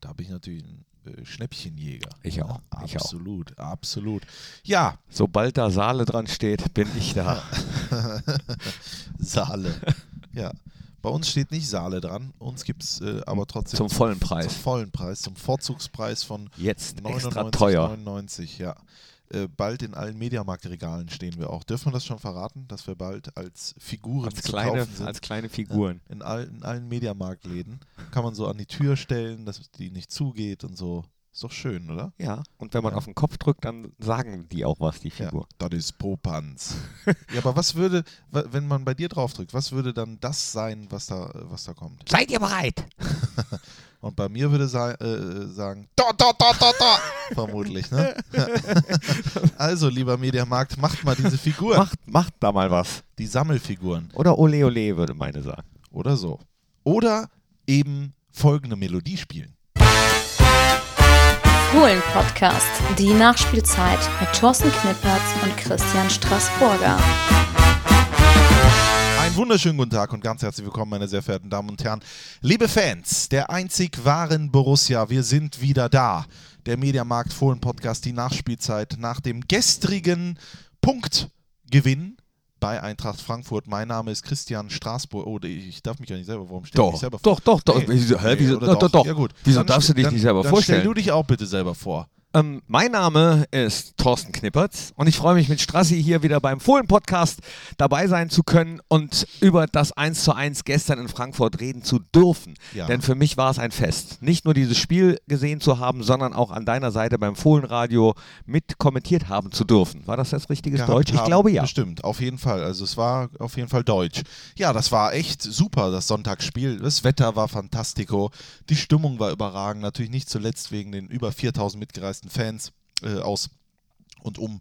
da bin ich natürlich ein äh, Schnäppchenjäger. Ich auch. Ja, ich auch. absolut, absolut. Ja, Sobald da Saale dran steht, bin ich da. Saale. Ja. Bei uns steht nicht Saale dran, uns gibt es äh, aber trotzdem Zum vollen Preis. Zum vollen Preis, zum Vorzugspreis von Jetzt extra 99,99, teuer. 99, ja. Äh, bald in allen Mediamarktregalen stehen wir auch. Dürfen wir das schon verraten, dass wir bald als Figuren Als zu kleine, kaufen sind? als kleine Figuren. in, all, in allen Mediamarktläden. Kann man so an die Tür stellen, dass die nicht zugeht und so. Ist doch schön, oder? Ja, und wenn man Ja. auf den Kopf drückt, dann sagen die auch was, die Ja, Figur. das ist Popanz. ja, aber was würde, wenn man bei dir drauf drückt, was würde dann das sein, was da, was da kommt? Seid ihr bereit? Und bei mir würde sa äh, sagen, da, da, da, da, da, vermutlich, ne? also, lieber Mediamarkt, macht mal diese Figuren, Macht, macht da mal was. die Sammelfiguren Oder Ole Ole, würde meine sagen. oder so. Oder eben folgende Melodie spielen. Fohlen-Podcast, die Nachspielzeit mit Thorsten Knippertz und Christian Straßburger. Einen wunderschönen guten Tag und ganz herzlich willkommen, meine sehr verehrten Damen und Herren. Liebe Fans der einzig wahren Borussia, wir sind wieder da. Der Mediamarkt Fohlen Podcast, die Nachspielzeit nach dem gestrigen Punktgewinn bei Eintracht Frankfurt. Mein Name ist Christian Straßburg. Oh, ich darf mich ja nicht selber, warum stelle ich mich selber vor? doch, doch, doch. Nee. Wieso, hä, Nee, wieso, oder doch, doch, doch. Ja, gut. Wieso Dann darfst du dich dann, nicht selber dann vorstellen? Stell du dich auch bitte selber vor. Ähm, mein Name ist Thorsten Knippertz und ich freue mich mit Strassi hier wieder beim Fohlen-Podcast dabei sein zu können und über das 1 zu 1 gestern in Frankfurt reden zu dürfen. Ja. Denn für mich war es ein Fest, nicht nur dieses Spiel gesehen zu haben, sondern auch an deiner Seite beim Fohlenradio mit kommentiert haben zu dürfen. War das richtiges gehabt Deutsch? Ich haben. glaube ja. Bestimmt, auf jeden Fall. Also es war auf jeden Fall Deutsch. Ja, das war echt super, das Sonntagsspiel. Das Wetter war fantastico. Die Stimmung war überragend. Natürlich nicht zuletzt wegen den über 4000 mitgereisten Fans äh, aus und um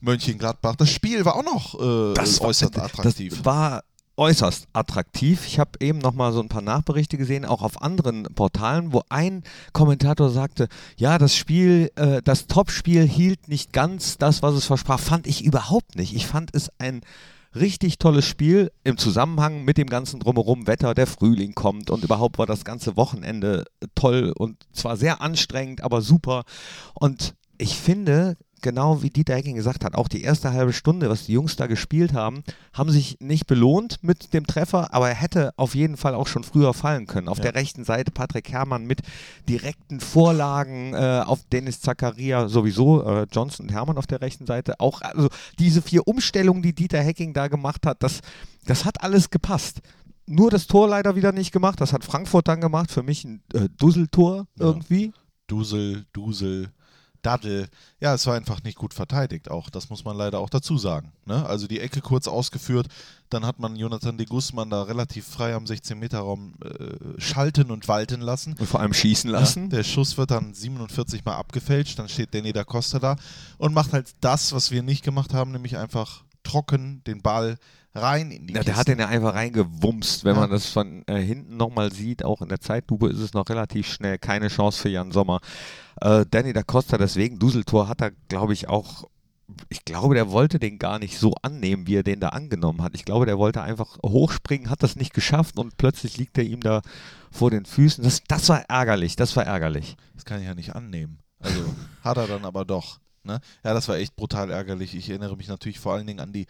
Mönchengladbach. Das Spiel war auch noch äh, äußerst attraktiv. Das war äußerst attraktiv. Ich habe eben noch mal so ein paar Nachberichte gesehen, auch auf anderen Portalen, wo ein Kommentator sagte, ja, das Spiel, äh, das Topspiel hielt nicht ganz das, was es versprach. Fand ich überhaupt nicht. Ich fand es ein richtig tolles Spiel im Zusammenhang mit dem ganzen drumherum Wetter, der Frühling kommt und überhaupt war das ganze Wochenende toll und zwar sehr anstrengend, aber super. Und ich finde, genau wie Dieter Hecking gesagt hat, auch die erste halbe Stunde, was die Jungs da gespielt haben, haben sich nicht belohnt mit dem Treffer, aber er hätte auf jeden Fall auch schon früher fallen können. Auf Ja. der rechten Seite Patrick Herrmann mit direkten Vorlagen äh, auf Dennis Zakaria sowieso, äh, Johnson und Herrmann auf der rechten Seite. Auch also diese vier Umstellungen, die Dieter Hecking da gemacht hat, das, das hat alles gepasst. Nur das Tor leider wieder nicht gemacht. Das hat Frankfurt dann gemacht. Für mich ein äh, Dusseltor Ja. irgendwie. Dusel, Dusel, Daddel. Ja, es war einfach nicht gut verteidigt auch. Das muss man leider auch dazu sagen. Ne? Also die Ecke kurz ausgeführt, dann hat man Jonathan de Guzman da relativ frei am 16-Meter-Raum äh, schalten und walten lassen. Und vor allem schießen Ja, lassen. der Schuss wird dann 47 Mal abgefälscht, dann steht Danny da Costa da und macht halt das, was wir nicht gemacht haben, nämlich einfach trocken den Ball rein in die Ja, der Kiste. hat den ja einfach reingewumst, wenn Ja. man das von äh, hinten nochmal sieht. Auch in der Zeitlupe ist es noch relativ schnell. Keine Chance für Jan Sommer. Äh, Danny da Costa, deswegen Duseltor hat er, glaube ich, auch. Ich glaube, der wollte den gar nicht so annehmen, wie er den da angenommen hat. Ich glaube, der wollte einfach hochspringen, hat das nicht geschafft und plötzlich liegt er ihm da vor den Füßen. Das, das war ärgerlich, das war ärgerlich. Das kann ich ja nicht annehmen. Also hat er dann aber doch. Ne? Ja, das war echt brutal ärgerlich. Ich erinnere mich natürlich vor allen Dingen an die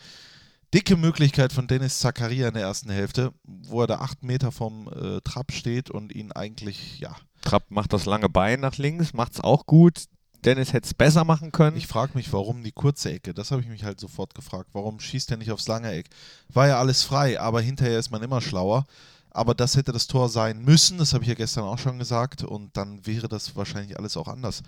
dicke Möglichkeit von Dennis Zakaria in der ersten Hälfte, wo er da acht Meter vom äh, Trab steht und ihn eigentlich, ja, Trapp macht das lange Bein nach links, macht's auch gut. Dennis hätte es besser machen können. Ich frage mich, warum die kurze Ecke? Das habe ich mich halt sofort gefragt. Warum schießt er nicht aufs lange Eck? War ja alles frei, aber hinterher ist man immer schlauer. Aber das hätte das Tor sein müssen, das habe ich ja gestern auch schon gesagt. Und dann wäre das wahrscheinlich alles auch anders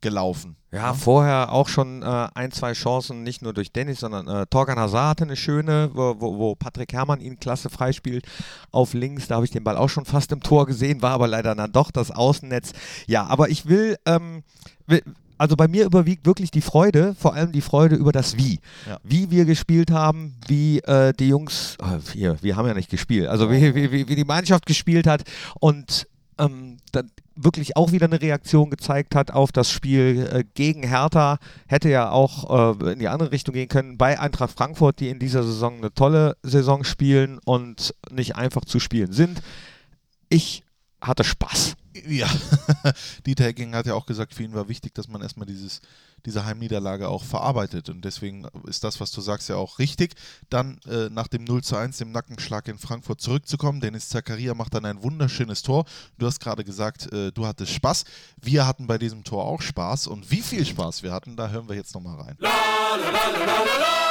gelaufen. Ja, vorher auch schon äh, ein, zwei Chancen, nicht nur durch Dennis, sondern äh, Torgan Hazard hatte eine schöne, wo, wo, Patrick Herrmann ihn klasse freispielt auf links. Da habe ich den Ball auch schon fast im Tor gesehen, war aber leider dann doch das Außennetz. Ja, aber ich will, ähm, will also bei mir überwiegt wirklich die Freude, vor allem die Freude über das Wie. Ja. Wie wir gespielt haben, wie äh, die Jungs, äh, wir, wir haben ja nicht gespielt, also wie, wie, wie, wie die Mannschaft gespielt hat und ähm, dann wirklich auch wieder eine Reaktion gezeigt hat auf das Spiel äh, gegen Hertha. Hätte ja auch äh, in die andere Richtung gehen können bei Eintracht Frankfurt, die in dieser Saison eine tolle Saison spielen und nicht einfach zu spielen sind. Ich hatte Spaß. Ja, Dieter Hecking hat ja auch gesagt, für ihn war wichtig, dass man erstmal dieses, diese Heimniederlage auch verarbeitet. Und deswegen ist das, was du sagst, ja auch richtig. Dann äh, nach dem 0 zu 1, dem Nackenschlag in Frankfurt zurückzukommen. Dennis Zakaria macht dann ein wunderschönes Tor. Du hast gerade gesagt, äh, du hattest Spaß. Wir hatten bei diesem Tor auch Spaß. Und wie viel Spaß wir hatten, da hören wir jetzt nochmal rein. La, la, la,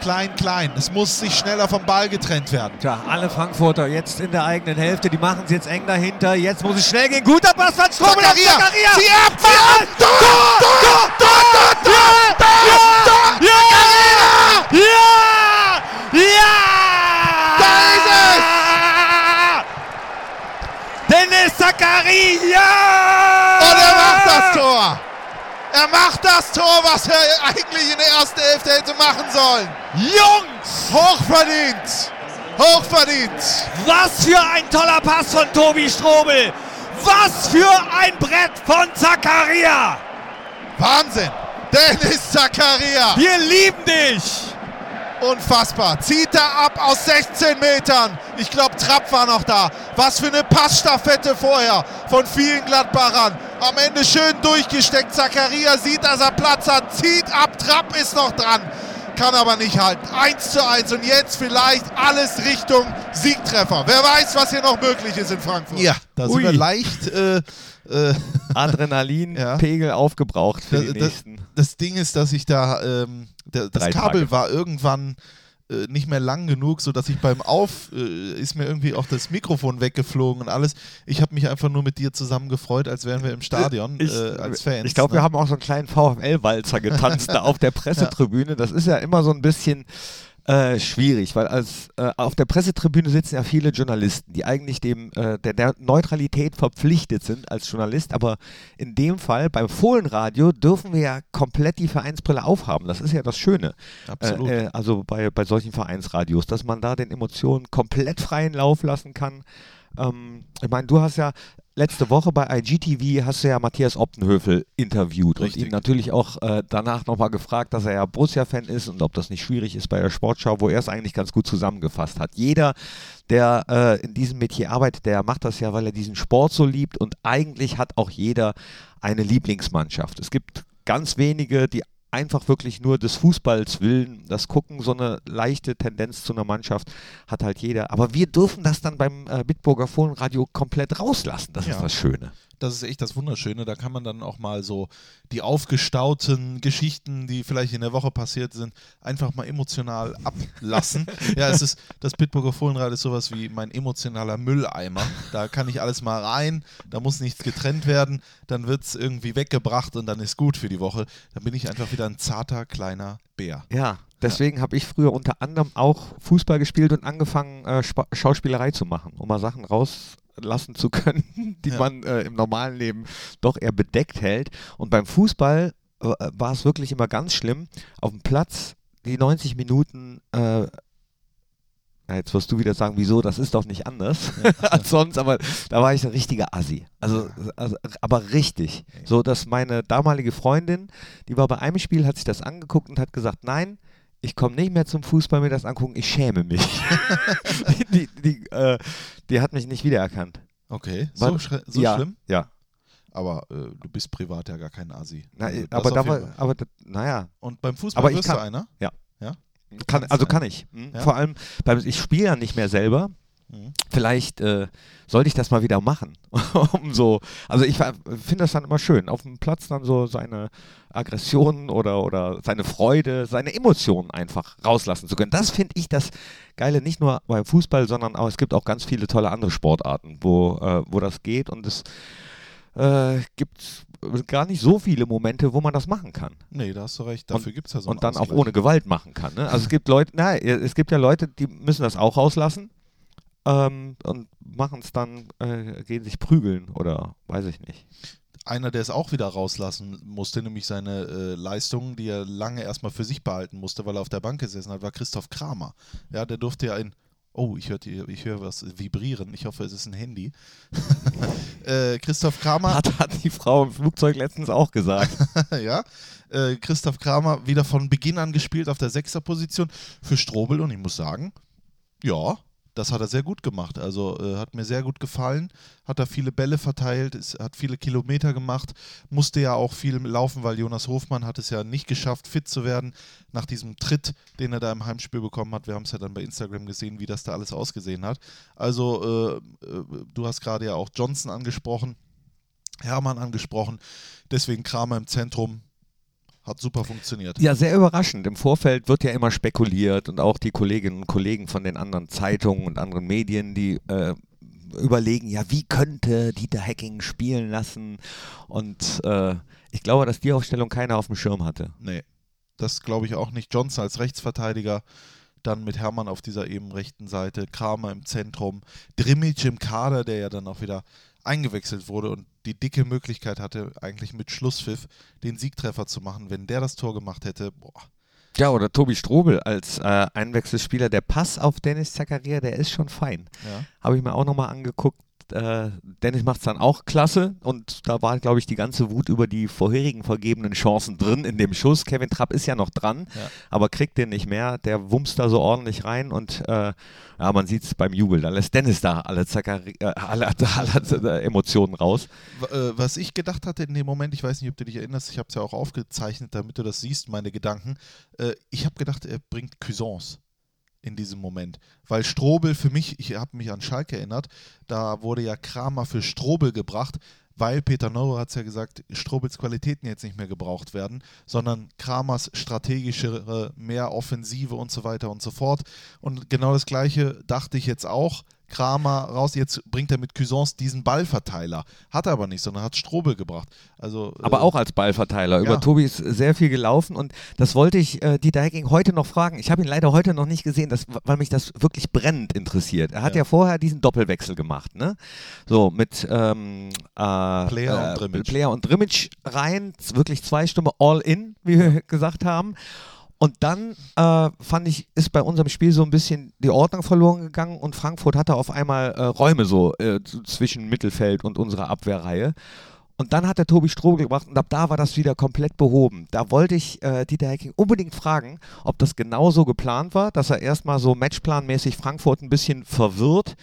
klein, klein. Es muss sich schneller vom Ball getrennt werden. Tja, alle Frankfurter jetzt in der eigenen Hälfte. Die machen es jetzt eng dahinter. Jetzt muss es schnell gehen. Guter Pass von Strobel Zakaria. Zakaria. Tor, Tor, Tor, Tor, Tor, Tor, Tor, Ja! Ja! Ja! Da ist es! Dennis Zakaria! Und er macht das Tor! Er macht das Tor, was er eigentlich in der ersten Hälfte hätte machen sollen. Jungs! Hochverdient! Hochverdient! Was für ein toller Pass von Tobi Strobel! Was für ein Brett von Zakaria! Wahnsinn! Dennis Zakaria! Wir lieben dich! Unfassbar. Zieht er ab aus 16 Metern. Ich glaube, Trapp war noch da. Was für eine Passstaffette vorher von vielen Gladbachern. Am Ende schön durchgesteckt. Zakaria sieht, dass er Platz hat. Zieht ab. Trapp ist noch dran. Kann aber nicht halten. 1 zu 1 und jetzt vielleicht alles Richtung Siegtreffer. Wer weiß, was hier noch möglich ist in Frankfurt. Ja, da sind wir leicht äh, äh, Adrenalinpegel ja. aufgebraucht für das, die nächsten. Das, das, Ding ist, dass ich da ähm, das Kabel Tage. war irgendwann äh, nicht mehr lang genug, sodass ich beim Auf äh, ist mir irgendwie auch das Mikrofon weggeflogen und alles. Ich habe mich einfach nur mit dir zusammen gefreut, als wären wir im Stadion ich, äh, als Fans. Ich glaube, ne? wir haben auch so einen kleinen VfL-Walzer getanzt da auf der Pressetribüne. Das ist ja immer so ein bisschen äh, schwierig, weil als äh, auf der Pressetribüne sitzen ja viele Journalisten, die eigentlich dem äh, der, der, Neutralität verpflichtet sind als Journalist, aber in dem Fall beim Fohlenradio dürfen wir ja komplett die Vereinsbrille aufhaben. Das ist ja das Schöne. Absolut. Äh, äh, also bei, bei solchen Vereinsradios, dass man da den Emotionen komplett freien Lauf lassen kann. Ähm, ich meine, du hast ja letzte Woche bei IGTV hast du ja Matthias Optenhöfel interviewt Richtig. und ihn natürlich auch äh, danach nochmal gefragt, dass er ja Borussia-Fan ist und ob das nicht schwierig ist bei der Sportschau, wo er es eigentlich ganz gut zusammengefasst hat. Jeder, der äh, in diesem Metier arbeitet, der macht das ja, weil er diesen Sport so liebt und eigentlich hat auch jeder eine Lieblingsmannschaft. Es gibt ganz wenige, die einfach wirklich nur des Fußballs willen, das Gucken, so eine leichte Tendenz zu einer Mannschaft hat halt jeder. Aber wir dürfen das dann beim äh, Bitburger Fohlenradio komplett rauslassen. Das ja. ist das Schöne das ist echt das Wunderschöne. Da kann man dann auch mal so die aufgestauten Geschichten, die vielleicht in der Woche passiert sind, einfach mal emotional ablassen. ja, es ist, das Bitburger Fohlenrad ist sowas wie mein emotionaler Mülleimer. Da kann ich alles mal rein, da muss nichts getrennt werden, dann wird es irgendwie weggebracht und dann ist gut für die Woche. Dann bin ich einfach wieder ein zarter, kleiner Bär. Ja, Deswegen habe ich früher unter anderem auch Fußball gespielt und angefangen, äh, Schauspielerei zu machen, um mal Sachen raus lassen zu können, die ja. man äh, im normalen Leben doch eher bedeckt hält. Und beim Fußball äh, war es wirklich immer ganz schlimm. Auf dem Platz die 90 Minuten äh, Jetzt wirst du wieder sagen, wieso, das ist doch nicht anders als sonst, aber da war ich ein richtiger Assi. Also, also, aber richtig. So, dass meine damalige Freundin, die war bei einem Spiel, hat sich das angeguckt und hat gesagt, nein, ich komme nicht mehr zum Fußball mir das angucken, ich schäme mich. die, die, die, äh, die, hat mich nicht wiedererkannt. Okay, so, so ja, schlimm? Ja. Aber äh, du bist privat ja gar kein Asi. Na, also, aber da war, aber naja. Und beim Fußball aber wirst kann, du einer? Ja. Ja? Kann, also kann ich. Hm? Ja? Vor allem, beim, ich spiele ja nicht mehr selber. Mhm. Vielleicht äh, sollte ich das mal wieder machen. um so, also ich finde das dann immer schön, auf dem Platz dann so seine Aggressionen oder, oder seine Freude, seine Emotionen einfach rauslassen zu können. Das finde ich das Geile, nicht nur beim Fußball, sondern auch, es gibt auch ganz viele tolle andere Sportarten, wo, äh, wo das geht und es äh, gibt gar nicht so viele Momente, wo man das machen kann. Nee, da hast du recht. Dafür gibt es ja so Und dann auch ohne Gewalt machen kann. Ne? Also es gibt Leute, na, es gibt ja Leute, die müssen das auch rauslassen ähm, und machen es dann, äh, gehen sich prügeln oder weiß ich nicht. Einer, der es auch wieder rauslassen musste, nämlich seine äh, Leistungen, die er lange erstmal für sich behalten musste, weil er auf der Bank gesessen hat, war Christoph Kramer. Ja, der durfte ja in Oh, ich höre ich hör was vibrieren. Ich hoffe, es ist ein Handy. äh, Christoph Kramer. Hat, hat die Frau im Flugzeug letztens auch gesagt. ja. Äh, Christoph Kramer wieder von Beginn an gespielt auf der Sechserposition für Strobel und ich muss sagen, ja, das hat er sehr gut gemacht. Also äh, hat mir sehr gut gefallen. Hat er viele Bälle verteilt, ist, hat viele Kilometer gemacht, musste ja auch viel laufen, weil Jonas Hofmann hat es ja nicht geschafft, fit zu werden nach diesem Tritt, den er da im Heimspiel bekommen hat. Wir haben es ja dann bei Instagram gesehen, wie das da alles ausgesehen hat. Also äh, äh, du hast gerade ja auch Johnson angesprochen, Hermann angesprochen. Deswegen Kramer im Zentrum, hat super funktioniert. Ja, sehr überraschend. Im Vorfeld wird ja immer spekuliert und auch die Kolleginnen und Kollegen von den anderen Zeitungen und anderen Medien, die äh, überlegen, ja, wie könnte Dieter Hacking spielen lassen? Und äh, ich glaube, dass die Aufstellung keiner auf dem Schirm hatte. Nee, das glaube ich auch nicht. Johnson als Rechtsverteidiger, dann mit Hermann auf dieser eben rechten Seite, Kramer im Zentrum, Drimic im Kader, der ja dann auch wieder eingewechselt wurde und die dicke Möglichkeit hatte, eigentlich mit Schlusspfiff den Siegtreffer zu machen. Wenn der das Tor gemacht hätte, boah. Ja, oder Tobi Strobel als äh, Einwechselspieler. Der Pass auf Dennis Zakaria, der ist schon fein. Ja. Habe ich mir auch nochmal angeguckt äh, Dennis macht es dann auch klasse und da war, glaube ich, die ganze Wut über die vorherigen vergebenen Chancen drin in dem Schuss. Kevin Trapp ist ja noch dran, Ja. aber kriegt den nicht mehr. Der wumst da so ordentlich rein und äh, ja, man sieht es beim Jubel. Da lässt Dennis da alle, Zakari äh, alle, alle, Emotionen raus. Äh, Was ich gedacht hatte in dem Moment, ich weiß nicht, ob du dich erinnerst, ich habe es ja auch aufgezeichnet, damit du das siehst, meine Gedanken. Äh, Ich habe gedacht, er bringt Cuisance in diesem Moment. Weil Strobel für mich, ich habe mich an Schalke erinnert, da wurde ja Kramer für Strobel gebracht, weil Peter Neuer hat es ja gesagt, Strobels Qualitäten jetzt nicht mehr gebraucht werden, sondern Kramers strategischere, mehr Offensive und so weiter und so fort. Und genau das Gleiche dachte ich jetzt auch. Kramer raus, jetzt bringt er mit Cuisance diesen Ballverteiler. Hat er aber nicht, sondern hat Strobel gebracht. Also, Aber äh, auch als Ballverteiler. Über ja. Tobi ist sehr viel gelaufen und das wollte ich äh, Dieter Hecking heute noch fragen. Ich habe ihn leider heute noch nicht gesehen, das, weil mich das wirklich brennend interessiert. Er hat ja, Ja. vorher diesen Doppelwechsel gemacht, ne? So mit ähm, äh, Player und äh, Drimic. Player und rein, wirklich zwei Stunden all in, wie wir gesagt haben. Und dann äh, fand ich, ist bei unserem Spiel so ein bisschen die Ordnung verloren gegangen und Frankfurt hatte auf einmal äh, Räume so äh, zwischen Mittelfeld und unserer Abwehrreihe. Und dann hat der Tobi Strobel gebracht und ab da war das wieder komplett behoben. Da wollte ich äh, Dieter Hecking unbedingt fragen, ob das genauso geplant war, dass er erstmal so matchplanmäßig Frankfurt ein bisschen verwirrt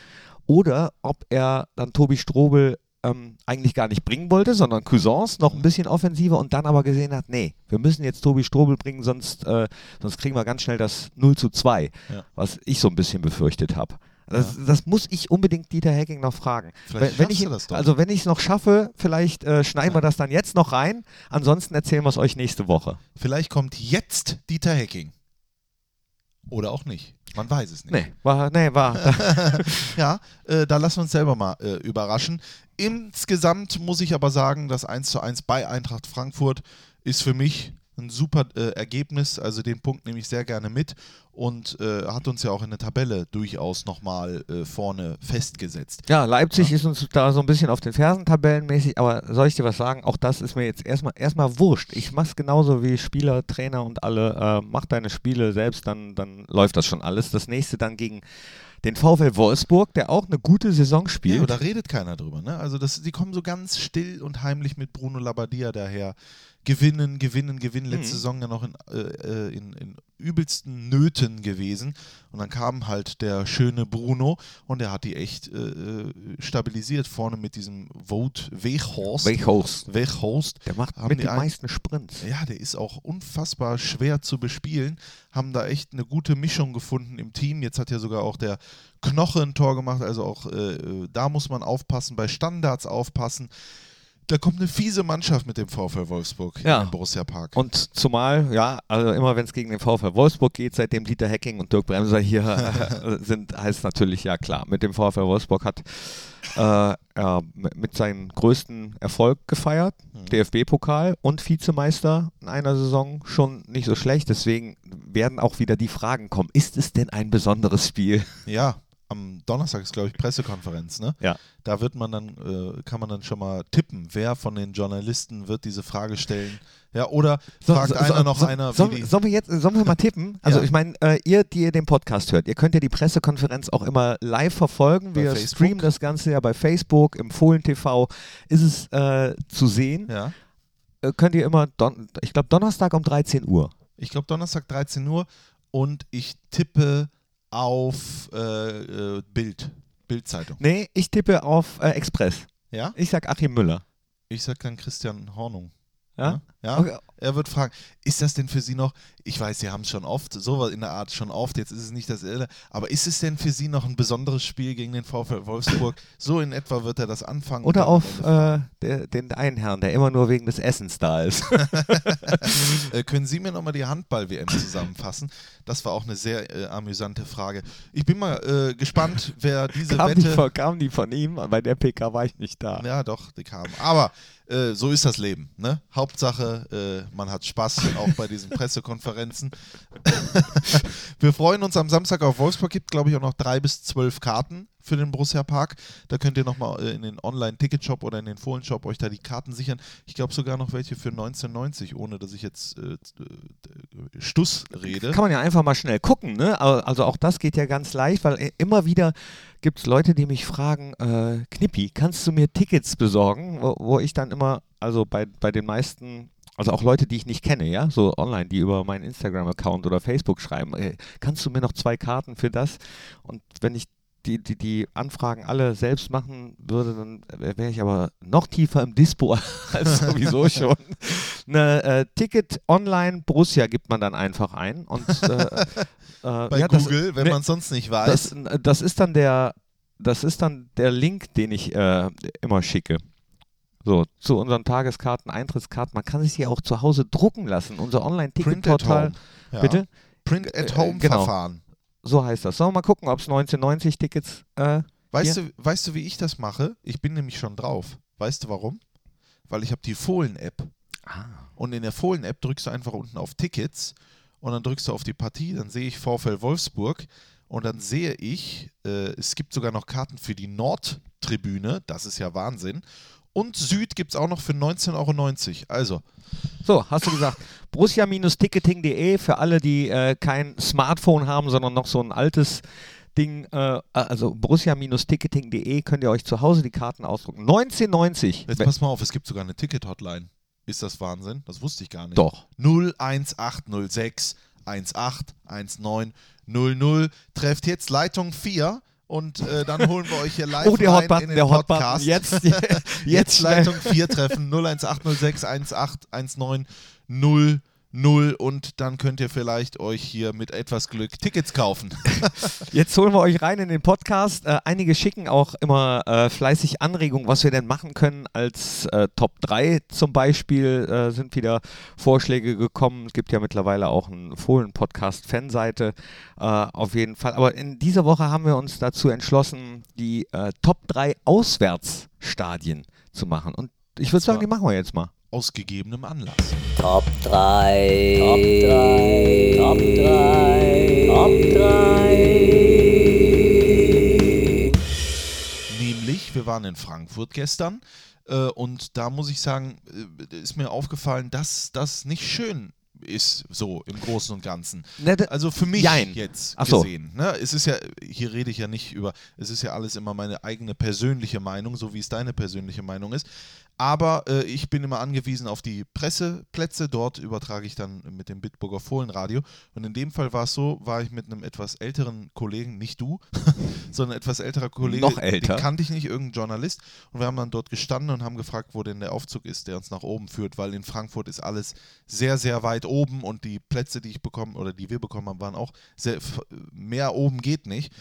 oder ob er dann Tobi Strobel ähm, eigentlich gar nicht bringen wollte, sondern Cousins noch ein bisschen offensiver und dann aber gesehen hat, nee, wir müssen jetzt Tobi Strobel bringen, sonst, äh, sonst kriegen wir ganz schnell das 0 zu 2, Ja. was ich so ein bisschen befürchtet habe. Das, das muss ich unbedingt Dieter Hecking noch fragen. Vielleicht wenn, wenn ich, du das doch. Also wenn ich es noch schaffe, vielleicht äh, schneiden wir das dann jetzt noch rein. Ansonsten erzählen wir es euch nächste Woche. Vielleicht kommt jetzt Dieter Hecking. Oder auch nicht. Man weiß es nicht. Nee, war, nee, war. Ja, äh, da lassen wir uns selber mal äh, überraschen. Insgesamt muss ich aber sagen, das 1 zu 1 bei Eintracht Frankfurt ist für mich ein super äh, Ergebnis. Also den Punkt nehme ich sehr gerne mit und äh, hat uns ja auch in der Tabelle durchaus nochmal äh, vorne festgesetzt. Ja, Leipzig ist uns da so ein bisschen auf den Fersen tabellenmäßig, aber soll ich dir was sagen? Auch das ist mir jetzt erstmal erstmal wurscht. Ich mach's genauso wie Spieler, Trainer und alle. Äh, mach deine Spiele selbst, dann, dann läuft das schon alles. Das nächste dann gegen den VfL Wolfsburg, der auch eine gute Saison spielt. Ja, da redet keiner drüber. Ne? Also das, die kommen so ganz still und heimlich mit Bruno Labbadia daher. Gewinnen, gewinnen, gewinnen. Letzte Mhm. Saison ja noch in, äh, äh, in, in übelsten Nöten gewesen. Und dann kam halt der schöne Bruno und der hat die echt äh, äh, stabilisiert. Vorne mit diesem Vote Weghorst. Weghorst. Weghorst. Der macht Haben mit ein- meisten Sprints. Ja, der ist auch unfassbar schwer zu bespielen. Haben da echt eine gute Mischung gefunden im Team. Jetzt hat ja sogar auch der Knoche ein Tor gemacht. Also auch äh, äh, da muss man aufpassen, bei Standards aufpassen. Da kommt eine fiese Mannschaft mit dem VfL Wolfsburg Ja. im Borussia Park. Und zumal, ja, also immer wenn es gegen den VfL Wolfsburg geht, seitdem Dieter Hecking und Dirk Bremser hier äh, sind, heißt natürlich, ja klar, mit dem VfL Wolfsburg hat äh, er mit mit seinem größten Erfolg gefeiert, Mhm. DFB-Pokal und Vizemeister in einer Saison schon nicht so schlecht. Deswegen werden auch wieder die Fragen kommen, ist es denn ein besonderes Spiel? Ja, am Donnerstag ist, glaube ich, Pressekonferenz, ne? Ja. Da wird man dann, äh, kann man dann schon mal tippen, wer von den Journalisten wird diese Frage stellen. Ja, oder fragt einer noch so, einer, wie sollen, die, sollen wir jetzt, sollen wir mal tippen? Also Ja. ich meine, äh, ihr, die ihr den Podcast hört, ihr könnt ja die Pressekonferenz auch immer live verfolgen. Bei Wir Facebook. streamen das Ganze ja bei Facebook, im Fohlen TV ist es äh, zu sehen. ja. Äh, könnt ihr immer, Don ich glaube Donnerstag um 13 Uhr. Ich glaube Donnerstag 13 Uhr und ich tippe auf äh, äh, Bild, Bildzeitung. Nee, ich tippe auf äh, Express. Ja? Ich sag Achim Müller. Ich sag dann Christian Hornung. Ja? Ja? Okay. Er wird fragen, ist das denn für Sie noch, ich weiß, Sie haben es schon oft, sowas in der Art schon oft, jetzt ist es nicht das Irre, aber ist es denn für Sie noch ein besonderes Spiel gegen den VfL Wolfsburg? So in etwa wird er das anfangen. Oder auf äh, der, den einen Herrn, der immer nur wegen des Essens da ist. Äh, können Sie mir nochmal die Handball-WM zusammenfassen? Das war auch eine sehr äh, amüsante Frage. Ich bin mal äh, gespannt, wer diese kam, die Wette. von, kam die von ihm? Bei der PK war ich nicht da. Ja, doch, die kamen. Aber äh, so ist das Leben. Ne? Hauptsache, äh, man hat Spaß, auch bei diesen Pressekonferenzen. Wir freuen uns am Samstag auf Wolfsburg. Gibt, glaube ich, auch noch drei bis zwölf Karten für den Borussia Park. Da könnt ihr nochmal äh, in den Online-Ticket-Shop oder in den Fohlen-Shop euch da die Karten sichern. Ich glaube sogar noch welche für 1990, ohne dass ich jetzt äh, äh, Stuss rede. Kann man ja einfach mal schnell gucken, ne? Al- Also auch das geht ja ganz leicht, weil i- immer wieder gibt es Leute, die mich fragen, äh, Knippi, kannst du mir Tickets besorgen? Wo, wo ich dann immer, also bei, bei den meisten, also auch Leute, die ich nicht kenne, ja, so online, die über meinen Instagram-Account oder Facebook schreiben, äh, kannst du mir noch zwei Karten für das? Und wenn ich die, die, die Anfragen alle selbst machen würde, dann wäre ich aber noch tiefer im Dispo als sowieso schon. Eine äh, Ticket online Borussia gibt man dann einfach ein und äh, äh, Bei ja, das- Google, wenn ne, man es sonst nicht weiß. das, das ist dann der, das ist dann der Link, den ich äh, immer schicke. So, zu unseren Tageskarten, Eintrittskarten. Man kann sich die auch zu Hause drucken lassen. Unser Online-Ticket-Portal. Ja. Bitte? Print at Äh, Home genau. So heißt das. Sollen wir mal gucken, ob es 1990 Tickets. Äh, Weißt du, weißt du, wie ich das mache? Ich bin nämlich schon drauf. Weißt du warum? Weil ich habe die Fohlen-App. Und in der Fohlen-App drückst du einfach unten auf Tickets und dann drückst du auf die Partie, dann sehe ich VfL Wolfsburg und dann sehe ich, äh, es gibt sogar noch Karten für die Nordtribüne, das ist ja Wahnsinn. Und Süd gibt es auch noch für 19,90 Euro. Also, So, hast du gesagt. Borussia-ticketing.de für alle, die äh, kein Smartphone haben, sondern noch so ein altes Ding. Äh, also Borussia-ticketing.de könnt ihr euch zu Hause die Karten ausdrucken. 1990. jetzt pass mal auf, es gibt sogar eine Ticket-Hotline. Ist das Wahnsinn? Das wusste ich gar nicht. Doch. 01806 1819 00. Trefft jetzt Leitung 4 und äh, dann holen wir euch hier live Oh, der rein Hotbutton, in den der Hotbutton. Podcast. Jetzt, jetzt, Jetzt schnell. Leitung 4 treffen 01806 1819 00 und dann könnt ihr vielleicht euch hier mit etwas Glück Tickets kaufen. Jetzt holen wir euch rein in den Podcast. Äh, einige schicken auch immer äh, fleißig Anregungen, was wir denn machen können als äh, Top 3 zum Beispiel. Äh, sind wieder Vorschläge gekommen. Es gibt ja mittlerweile auch einen Fohlen-Podcast-Fanseite. Äh, auf jeden Fall. Aber in dieser Woche haben wir uns dazu entschlossen, die äh, Top 3 Auswärtsstadien zu machen. Und ich würde sagen, die machen wir jetzt mal. Aus gegebenem Anlass. Top 3. Top 3. Top 3. Top 3. Nämlich, wir waren in Frankfurt gestern äh, und da muss ich sagen, äh, ist mir aufgefallen, dass das nicht schön ist, so im Großen und Ganzen. Also für mich Jein. jetzt Ach so. gesehen. Ne? Es ist ja, hier rede ich ja nicht über, es ist ja alles immer meine eigene persönliche Meinung, so wie es deine persönliche Meinung ist. Aber äh, ich bin immer angewiesen auf die Presseplätze. Dort übertrage ich dann mit dem Bitburger Fohlenradio. Und in dem Fall war es so, war ich mit einem etwas älteren Kollegen, nicht du, sondern etwas älterer Kollege. Noch älter. Den kannte ich nicht, irgendein Journalist. Und wir haben dann dort gestanden und haben gefragt, wo denn der Aufzug ist, der uns nach oben führt, weil in Frankfurt ist alles sehr, sehr weit oben und die Plätze, die ich bekommen oder die wir bekommen haben, waren auch sehr, mehr oben geht nicht.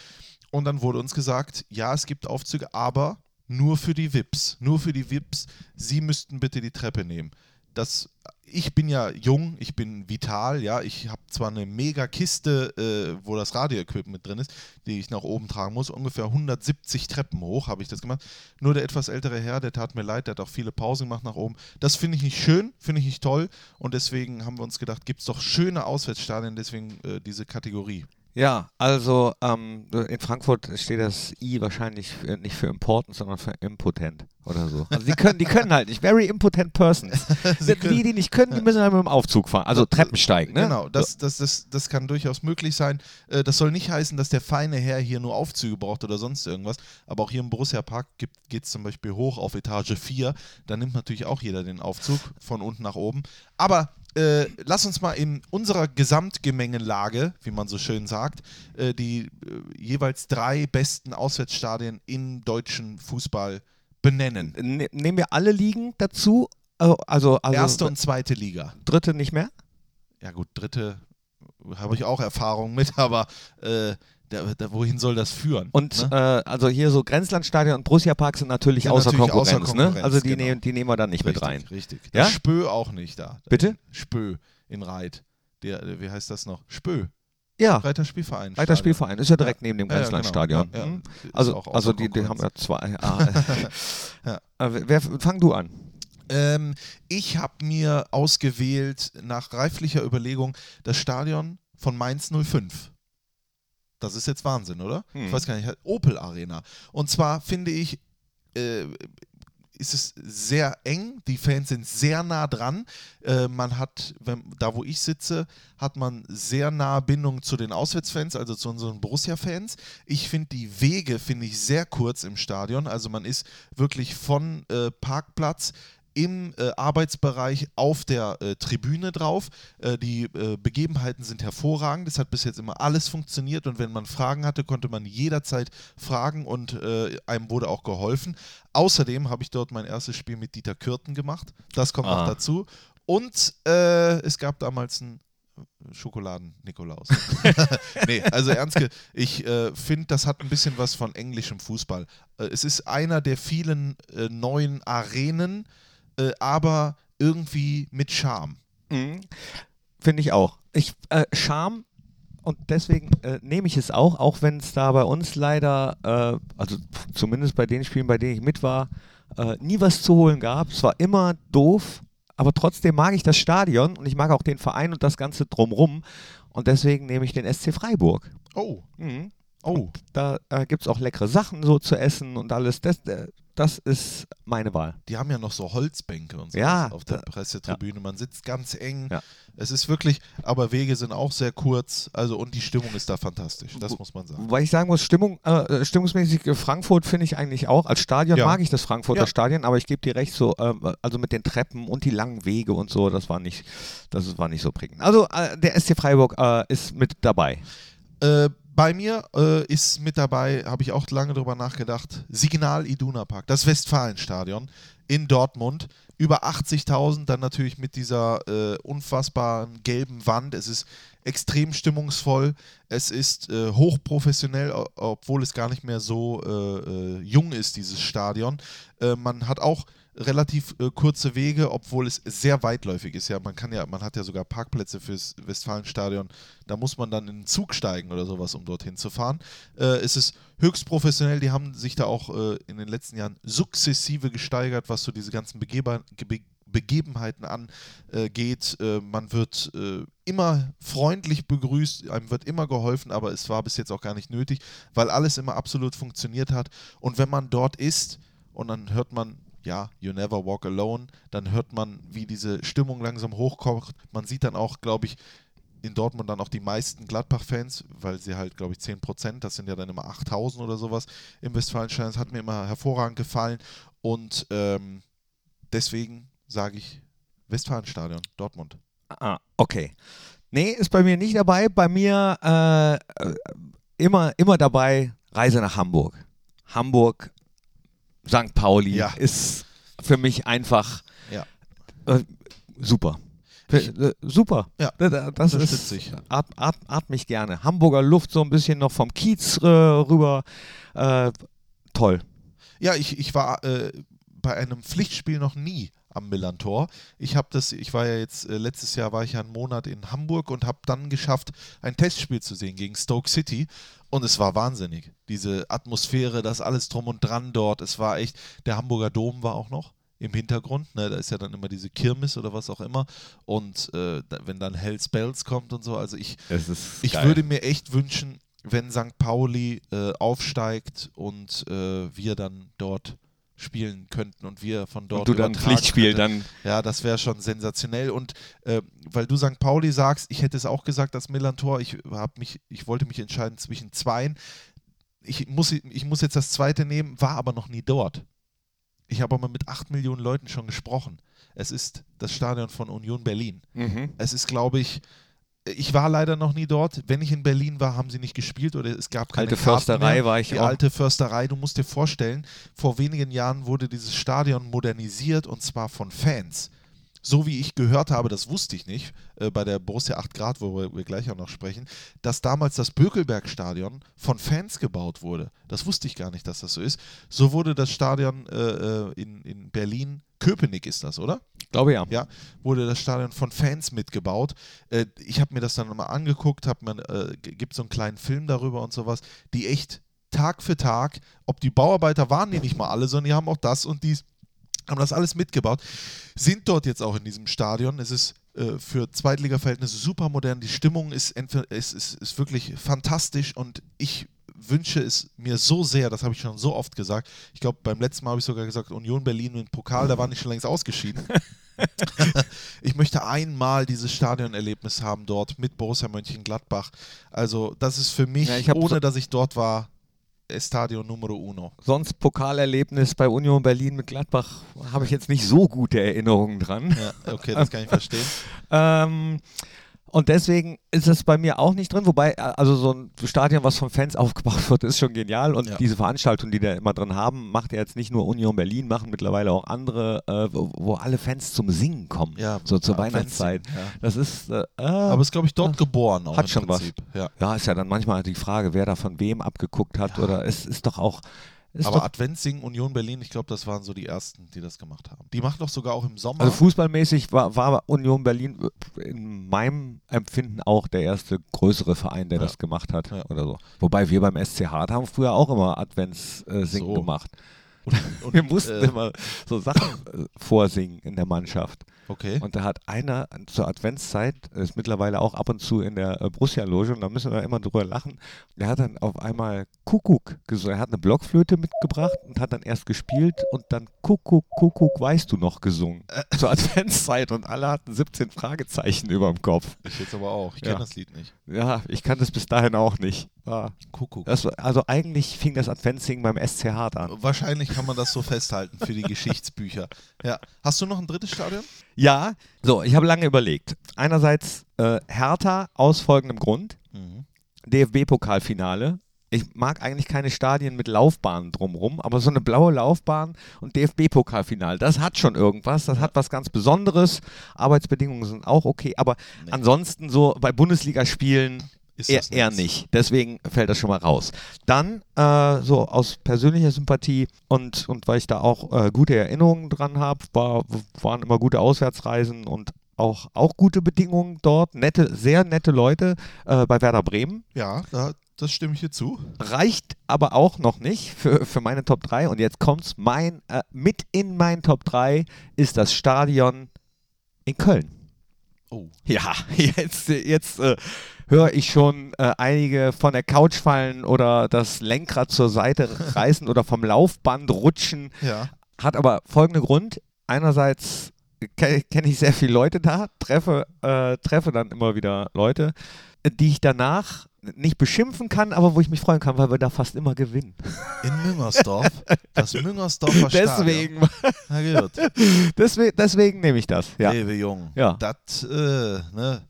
Und dann wurde uns gesagt, ja, es gibt Aufzüge, aber nur für die VIPs. Nur für die VIPs. Sie müssten bitte die Treppe nehmen. Das, ich bin ja jung, ich bin vital, ja. Ich habe zwar eine mega Kiste, äh, wo das Radioequipment drin ist, die ich nach oben tragen muss, ungefähr 170 Treppen hoch habe ich das gemacht. Nur der etwas ältere Herr, der tat mir leid, der hat auch viele Pausen gemacht nach oben. Das finde ich nicht schön, finde ich nicht toll und deswegen haben wir uns gedacht, gibt es doch schöne Auswärtsstadien, deswegen äh, diese Kategorie. Ja, also ähm, in Frankfurt steht das I wahrscheinlich für, nicht für important, sondern für impotent. oder so. Also die können, die können halt nicht. Very impotent persons. Die, die nicht können, die müssen halt mit dem Aufzug fahren. Also Treppen steigen, ne? Genau, das, das, das, das kann durchaus möglich sein. Äh, Das soll nicht heißen, dass der feine Herr hier nur Aufzüge braucht oder sonst irgendwas. Aber auch hier im Borussia Park geht es zum Beispiel hoch auf Etage 4. Da nimmt natürlich auch jeder den Aufzug von unten nach oben. Aber äh, lass uns mal in unserer Gesamtgemengelage, wie man so schön sagt, äh, die äh, jeweils drei besten Auswärtsstadien im deutschen Fußball benennen. Ne, nehmen wir alle Ligen dazu? Äh, Also, also Erste und zweite Liga. dritte nicht mehr? Ja gut, dritte habe ich auch Erfahrung mit, aber äh, da, da, wohin soll das führen? Und ne? äh, also hier so Grenzlandstadion und Borussia Park sind natürlich, Sind außer, natürlich Konkurrenz, außer ne? Konkurrenz, Also die, genau. nehmen, die nehmen wir dann nicht richtig, mit rein. Richtig. Ja? Das Spö auch nicht da. Bitte? Spö in Reit. Der, der, wie heißt das noch? Spö. Ja, Reiter Spielverein. Reiter Spielverein ist ja direkt neben dem Ja, ja, Grenzlandstadion. genau. Ja, ja. Mhm. Also, also die, die haben ja zwei. Ah, Ja. äh, wer, fang du an. Ähm, ich habe mir ausgewählt, nach reiflicher Überlegung, das Stadion von Mainz 05. Das ist jetzt Wahnsinn, oder? Hm. Ich weiß gar nicht, Opel Arena. Und zwar finde ich, äh, ist es sehr eng, die Fans sind sehr nah dran. Äh, man hat, wenn, da wo ich sitze, hat man sehr nahe Bindung zu den Auswärtsfans, also zu unseren Borussia-Fans. Ich finde die Wege, finde ich sehr kurz im Stadion. Also man ist wirklich von äh, Parkplatz im äh, Arbeitsbereich auf der äh, Tribüne drauf. Äh, die äh, Begebenheiten sind hervorragend. Es hat bis jetzt immer alles funktioniert und wenn man Fragen hatte, konnte man jederzeit fragen und äh, einem wurde auch geholfen. Außerdem habe ich dort mein erstes Spiel mit Dieter Kürten gemacht. Das kommt noch Ah. dazu. Und äh, es gab damals einen Schokoladen-Nikolaus. nee, also ernst, ge- ich äh, finde, das hat ein bisschen was von englischem Fußball. Äh, es ist einer der vielen äh, neuen Arenen, äh, aber irgendwie mit Charme. Mhm. Finde ich auch. Ich, äh, Charme und deswegen äh, nehme ich es auch, auch wenn es da bei uns leider, äh, also zumindest bei den Spielen, bei denen ich mit war, äh, nie was zu holen gab. Es war immer doof, aber trotzdem mag ich das Stadion und ich mag auch den Verein und das Ganze drumrum. Und deswegen nehme ich den SC Freiburg. Oh, Mhm. Oh. Da äh, gibt es auch leckere Sachen so zu essen und alles. Das, äh, das ist meine Wahl. Die haben ja noch so Holzbänke und so Ja, auf der da- Pressetribüne. Man sitzt ganz eng. Ja. Es ist wirklich, aber Wege sind auch sehr kurz. Also und die Stimmung ist da fantastisch. Das muss man sagen. Wobei ich sagen muss, Stimmung, äh, stimmungsmäßig äh, Frankfurt finde ich eigentlich auch. Als Stadion Ja. mag ich das Frankfurter Ja. Stadion, aber ich gebe dir recht, so, äh, also mit den Treppen und die langen Wege und so, das war nicht, das war nicht so prickelnd. Also äh, der SC Freiburg äh, ist mit dabei. Äh, bei mir äh, ist mit dabei, habe ich auch lange drüber nachgedacht, Signal Iduna Park, das Westfalenstadion in Dortmund. Über 80.000, dann natürlich mit dieser äh, unfassbaren gelben Wand. Es ist extrem stimmungsvoll. Es ist äh, hochprofessionell, obwohl es gar nicht mehr so äh, äh, jung ist, dieses Stadion. Äh, man hat auch relativ äh, kurze Wege, obwohl es sehr weitläufig ist. Ja, man kann ja, man hat ja sogar Parkplätze fürs Westfalenstadion. Da muss man dann in den Zug steigen oder sowas, um dorthin zu fahren. Äh, es ist höchst professionell. Die haben sich da auch äh, in den letzten Jahren sukzessive gesteigert, was so diese ganzen Begeba Ge Begebenheiten angeht. Äh, man wird äh, immer freundlich begrüßt, einem wird immer geholfen, aber es war bis jetzt auch gar nicht nötig, weil alles immer absolut funktioniert hat. Und wenn man dort ist und dann hört man ja, You Never Walk Alone, dann hört man, wie diese Stimmung langsam hochkocht. Man sieht dann auch, glaube ich, in Dortmund dann auch die meisten Gladbach-Fans, weil sie halt, glaube ich, 10%, das sind ja dann immer 8000 oder sowas im Westfalenstein. Das hat mir immer hervorragend gefallen und ähm, deswegen sage ich Westfalenstadion, Dortmund. Ah, okay. Nee, ist bei mir nicht dabei. Bei mir äh, äh, immer, immer dabei Reise nach Hamburg. Hamburg, St. Pauli Ja. ist für mich einfach Ja. äh, super. Für- äh, super. Ja, Da- da- das ist ich. At, at, at mich gerne. Hamburger Luft so ein bisschen noch vom Kiez äh, rüber. Äh, toll. Ja, ich, ich war äh, bei einem Pflichtspiel noch nie am Millantor. Ich habe das, ich war ja jetzt, äh, letztes Jahr war ich ja einen Monat in Hamburg und habe dann geschafft, ein Testspiel zu sehen gegen Stoke City. Und es war wahnsinnig. Diese Atmosphäre, das alles drum und dran dort. Es war echt, der Hamburger Dom war auch noch im Hintergrund. Ne? Da ist ja dann immer diese Kirmes oder was auch immer. Und äh, wenn dann Hells Bells kommt und so, also ich, ich würde mir echt wünschen, wenn St. Pauli äh, aufsteigt und äh, wir dann dort spielen könnten und wir von dort Und du dann Pflichtspiel, dann Ja, das wäre schon sensationell. Und äh, weil du St. Pauli sagst, ich hätte es auch gesagt, das Millantor, ich habe mich, ich wollte mich entscheiden zwischen zweien. Ich muss, ich muss jetzt das zweite nehmen, war aber noch nie dort. Ich habe aber mit acht Millionen Leuten schon gesprochen. Es ist das Stadion von Union Berlin. mhm. Es ist, glaube ich, ich war leider noch nie dort. Wenn ich in Berlin war, haben sie nicht gespielt oder es gab keine alte Karten Försterei mehr. war ich Die auch. alte Försterei, du musst dir vorstellen, vor wenigen Jahren wurde dieses Stadion modernisiert und zwar von Fans. So wie ich gehört habe, das wusste ich nicht, äh, bei der Borussia 8 Grad, worüber wir gleich auch noch sprechen, dass damals das Bökelberg-Stadion von Fans gebaut wurde. Das wusste ich gar nicht, dass das so ist. So wurde das Stadion äh, äh, in, in Berlin, Köpenick ist das, oder? glaube ja. ja, wurde das Stadion von Fans mitgebaut. Äh, ich habe mir das dann mal angeguckt, hab man, äh, gibt so einen kleinen Film darüber und sowas, die echt Tag für Tag, ob die Bauarbeiter waren die nicht mal alle, sondern die haben auch das und dies, haben das alles mitgebaut, sind dort jetzt auch in diesem Stadion. Es ist äh, für Zweitliga-Verhältnisse super modern, die Stimmung ist, ist, ist wirklich fantastisch und ich wünsche es mir so sehr, das habe ich schon so oft gesagt. Ich glaube, beim letzten Mal habe ich sogar gesagt, Union Berlin mit Pokal, da waren die schon längst ausgeschieden. ich möchte einmal dieses Stadionerlebnis haben dort mit Borussia Mönchengladbach. Also, das ist für mich, Ja, ich hab so- ohne dass ich dort war, Estadio Numero Uno. Sonst Pokalerlebnis bei Union Berlin mit Gladbach habe ich jetzt nicht so gute Erinnerungen dran. Ja, okay, das kann ich verstehen. Ähm, und deswegen ist es bei mir auch nicht drin. Wobei, äh, also so ein Stadion, was von Fans aufgebaut wird, ist schon genial. Und Ja. diese Veranstaltung, die da immer drin haben, macht ja jetzt nicht nur Union Berlin, machen mittlerweile auch andere, äh, wo, wo alle Fans zum Singen kommen. Ja, so zur Weihnachtszeit. ja. Das ist. Äh, äh, Aber ist, glaube ich, dort geboren auch Hat im schon was. Prinzip. Ja. ja, ist ja dann manchmal die Frage, wer da von wem abgeguckt hat. Oder es ist doch auch. Ist Aber doch, Adventssingen Union Berlin, ich glaube, das waren so die ersten, die das gemacht haben. Die machen doch sogar auch im Sommer. also fußballmäßig war, war Union Berlin in meinem Empfinden auch der erste größere Verein, der Ja. das gemacht hat Ja. oder so. Wobei wir beim SC Hart haben früher auch immer Adventssingen So. gemacht. und, und, Wir mussten äh, immer so Sachen äh, vorsingen in der Mannschaft. Okay. Und da hat einer zur Adventszeit, ist mittlerweile auch ab und zu in der äh, Borussia-Loge und da müssen wir immer drüber lachen, der hat dann auf einmal Kuckuck gesungen. Er hat eine Blockflöte mitgebracht und hat dann erst gespielt und dann Kuckuck, Kuckuck, weißt du noch gesungen. Äh. Zur Adventszeit und alle hatten 17 Fragezeichen über dem Kopf. Ich jetzt aber auch. Ich kenne Ja. das Lied nicht. Ja, ich kannte es bis dahin auch nicht. Ah, Kuckuck. das, war- also eigentlich fing das Adventssingen beim SC Hart an. Wahrscheinlich kann man das so festhalten für die Geschichtsbücher. Ja. Hast du noch ein drittes Stadion? Ja, so, ich habe lange überlegt. Einerseits äh, Hertha aus folgendem Grund. Mhm. DFB-Pokalfinale. Ich mag eigentlich keine Stadien mit Laufbahnen drumrum, aber so eine blaue Laufbahn und DFB-Pokalfinale, das hat schon irgendwas, das hat was ganz Besonderes. Arbeitsbedingungen sind auch okay, aber Nee. ansonsten so bei Bundesligaspielen Ist das nichts? nicht. Deswegen fällt das schon mal raus. Dann äh, so aus persönlicher Sympathie und, und weil ich da auch äh, gute Erinnerungen dran habe, war, waren immer gute Auswärtsreisen und auch, auch gute Bedingungen dort. Nette, sehr nette Leute äh, bei Werder Bremen. Ja, da, das stimme ich hier zu. Reicht aber auch noch nicht für, für meine Top 3. Und jetzt kommt's. Mein, äh, mit in meinen Top 3 ist das Stadion in Köln. Oh. Ja, jetzt, jetzt äh, höre ich schon äh, einige von der Couch fallen oder das Lenkrad zur Seite reißen oder vom Laufband rutschen. Ja. Hat aber folgenden Grund. Einerseits ke- kenne ich sehr viele Leute da, treffe, äh, treffe dann immer wieder Leute, die ich danach nicht beschimpfen kann, aber wo ich mich freuen kann, weil wir da fast immer gewinnen. In Müngersdorf. Das Müngersdorfer Stadion. Deswegen, deswegen, deswegen nehme ich das. Ja. Lebe jung. Ja. Das, äh, ne.